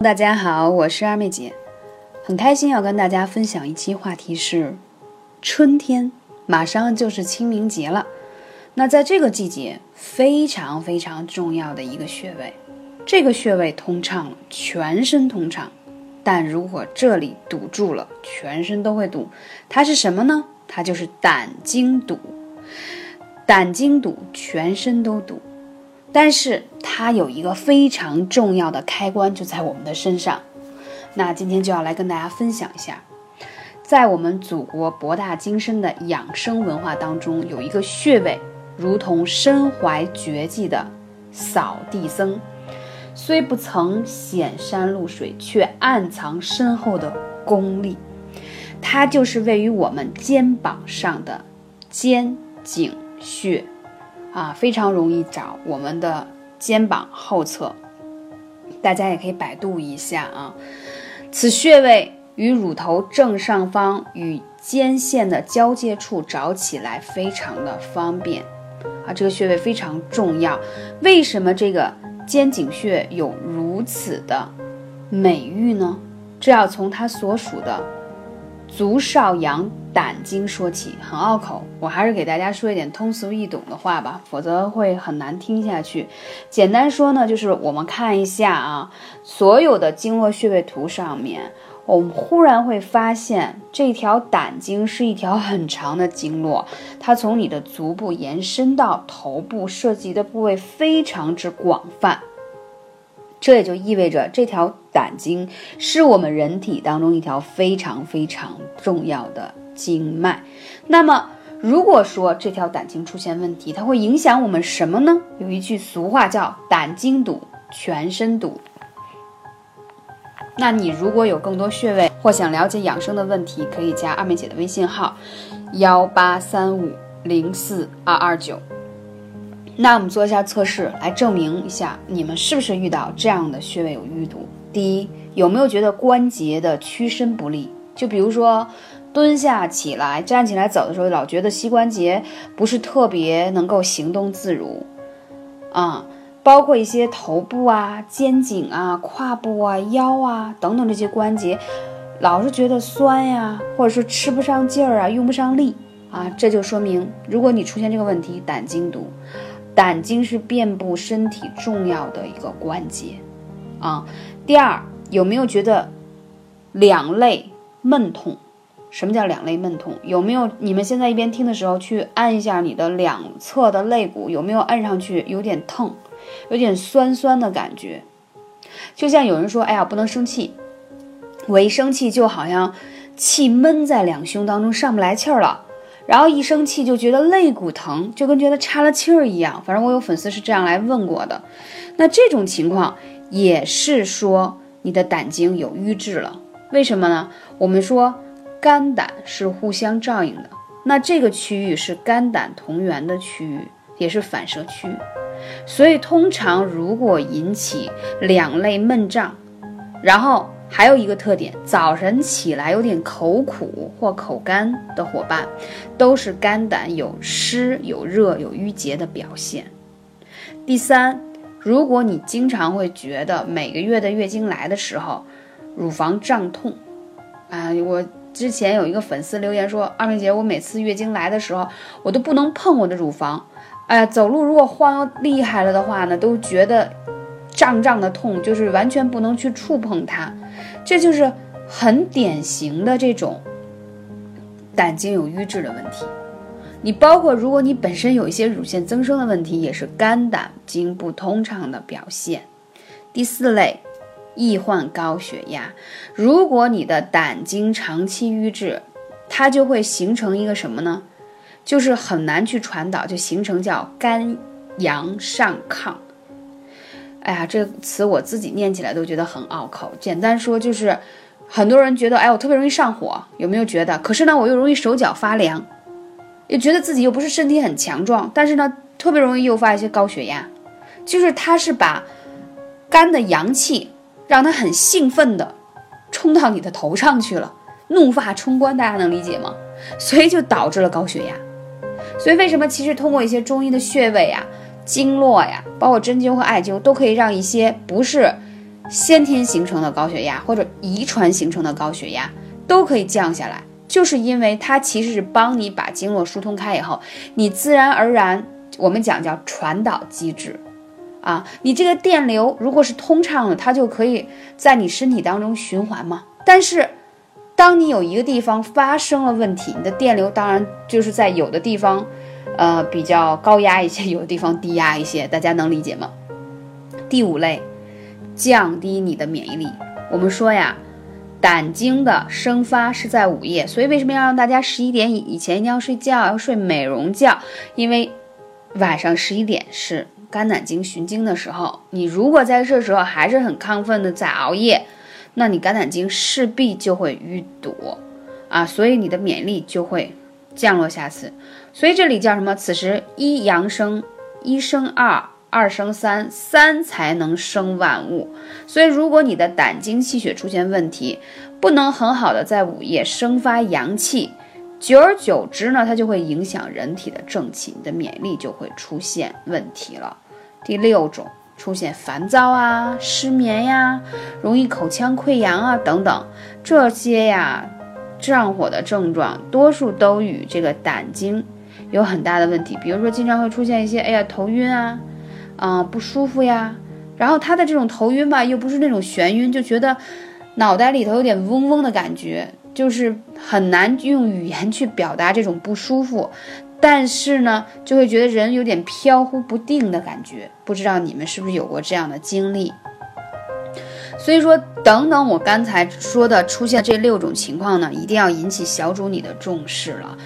大家好，我是二妹姐，很开心要跟大家分享一期话题是春天，马上就是清明节了。那在这个季节，非常非常重要的一个穴位，这个穴位通畅了，全身通畅。但如果这里堵住了，全身都会堵。它是什么呢？它就是胆经堵。胆经堵，全身都堵。但是它有一个非常重要的开关，就在我们的身上。那今天就要来跟大家分享一下，在我们祖国博大精深的养生文化当中，有一个穴位，如同身怀绝技的扫地僧，虽不曾显山露水，却暗藏深厚的功力。它就是位于我们肩膀上的肩颈穴。啊，非常容易找我们的肩膀后侧，大家也可以百度一下啊。此穴位与乳头正上方与肩线的交界处找起来非常的方便啊。这个穴位非常重要。为什么这个肩颈穴有如此的美誉呢？这要从它所属的足少阳。胆经说起很拗口，我还是给大家说一点通俗易懂的话吧，否则会很难听下去。简单说呢，就是我们看一下啊，所有的经络穴位图上面，我们忽然会发现这条胆经是一条很长的经络，它从你的足部延伸到头部，涉及的部位非常之广泛。这也就意味着这条胆经是我们人体当中一条非常非常重要的。经脉，那么如果说这条胆经出现问题，它会影响我们什么呢？有一句俗话叫“胆经堵，全身堵”。那你如果有更多穴位或想了解养生的问题，可以加二妹姐的微信号：幺八三五零四二二九。那我们做一下测试，来证明一下你们是不是遇到这样的穴位有淤堵。第一，有没有觉得关节的屈伸不利？就比如说。蹲下起来，站起来走的时候，老觉得膝关节不是特别能够行动自如，啊，包括一些头部啊、肩颈啊、胯部啊、腰啊等等这些关节，老是觉得酸呀，或者说吃不上劲儿啊、用不上力啊，这就说明，如果你出现这个问题，胆经堵，胆经是遍布身体重要的一个关节，啊。第二，有没有觉得两肋闷痛？什么叫两肋闷痛？有没有你们现在一边听的时候去按一下你的两侧的肋骨，有没有按上去有点疼，有点酸酸的感觉？就像有人说，哎呀，不能生气，我一生气就好像气闷在两胸当中上不来气儿了，然后一生气就觉得肋骨疼，就跟觉得插了气儿一样。反正我有粉丝是这样来问过的，那这种情况也是说你的胆经有瘀滞了。为什么呢？我们说。肝胆是互相照应的，那这个区域是肝胆同源的区域，也是反射区，所以通常如果引起两肋闷胀，然后还有一个特点，早晨起来有点口苦或口干的伙伴，都是肝胆有湿、有热、有淤结的表现。第三，如果你经常会觉得每个月的月经来的时候，乳房胀痛，啊，我。之前有一个粉丝留言说：“二妹姐，我每次月经来的时候，我都不能碰我的乳房，哎，走路如果晃厉害了的话呢，都觉得胀胀的痛，就是完全不能去触碰它。这就是很典型的这种胆经有瘀滞的问题。你包括如果你本身有一些乳腺增生的问题，也是肝胆经不通畅的表现。第四类。”易患高血压。如果你的胆经长期瘀滞，它就会形成一个什么呢？就是很难去传导，就形成叫肝阳上亢。哎呀，这个词我自己念起来都觉得很拗口。简单说就是，很多人觉得，哎，我特别容易上火，有没有觉得？可是呢，我又容易手脚发凉，也觉得自己又不是身体很强壮，但是呢，特别容易诱发一些高血压。就是它是把肝的阳气。让他很兴奋的冲到你的头上去了，怒发冲冠，大家能理解吗？所以就导致了高血压。所以为什么其实通过一些中医的穴位啊、经络呀，包括针灸和艾灸，都可以让一些不是先天形成的高血压或者遗传形成的高血压都可以降下来，就是因为它其实是帮你把经络疏通开以后，你自然而然，我们讲叫传导机制，啊，你这个电流如果是通畅的，它就可以在你身体当中循环嘛。但是，当你有一个地方发生了问题，你的电流当然就是在有的地方，呃，比较高压一些，有的地方低压一些，大家能理解吗？第五类。降低你的免疫力。我们说呀，胆经的生发是在午夜，所以为什么要让大家十一点以前一定要睡觉，要睡美容觉？因为晚上十一点是肝胆经循经的时候，你如果在这时候还是很亢奋的在熬夜，那你肝胆经势必就会淤堵啊，所以你的免疫力就会降落下次。所以这里叫什么？此时一阳生，一生二。二生三，三才能生万物。所以，如果你的胆经气血出现问题，不能很好的在午夜生发阳气，久而久之呢，它就会影响人体的正气，你的免疫力就会出现问题了。第六种，出现烦躁啊、失眠呀、容易口腔溃疡啊等等这些呀上火的症状，多数都与这个胆经有很大的问题。比如说，经常会出现一些，哎呀，头晕啊。啊，不舒服呀，然后他的这种头晕吧，又不是那种眩晕，就觉得脑袋里头有点嗡嗡的感觉，就是很难用语言去表达这种不舒服，但是呢，就会觉得人有点飘忽不定的感觉，不知道你们是不是有过这样的经历？所以说，等等，我刚才说的出现这六种情况呢，一定要引起小主你的重视了，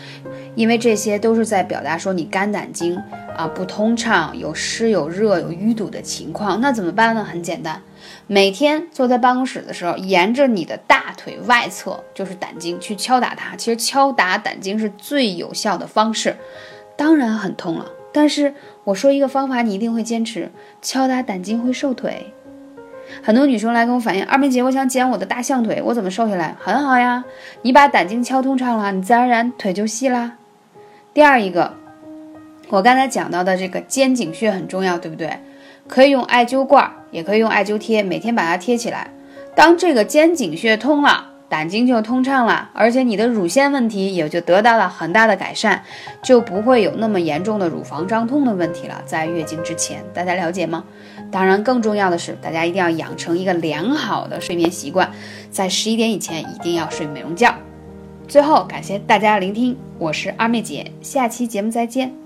因为这些都是在表达说你肝胆经啊不通畅，有湿有热有淤堵的情况。那怎么办呢？很简单，每天坐在办公室的时候，沿着你的大腿外侧就是胆经去敲打它。其实敲打胆经是最有效的方式，当然很痛了。但是我说一个方法，你一定会坚持，敲打胆经会瘦腿。很多女生来跟我反映，二妹姐，我想减我的大象腿，我怎么瘦下来？很好呀，你把胆经敲通畅了，你自然而然腿就细啦。第二一个，我刚才讲到的这个肩颈穴很重要，对不对？可以用艾灸罐，也可以用艾灸贴，每天把它贴起来。当这个肩颈穴通了。胆经就通畅了，而且你的乳腺问题也就得到了很大的改善，就不会有那么严重的乳房胀痛的问题了。在月经之前，大家了解吗？当然，更重要的是，大家一定要养成一个良好的睡眠习惯，在十一点以前一定要睡美容觉。最后，感谢大家聆听，我是二妹姐，下期节目再见。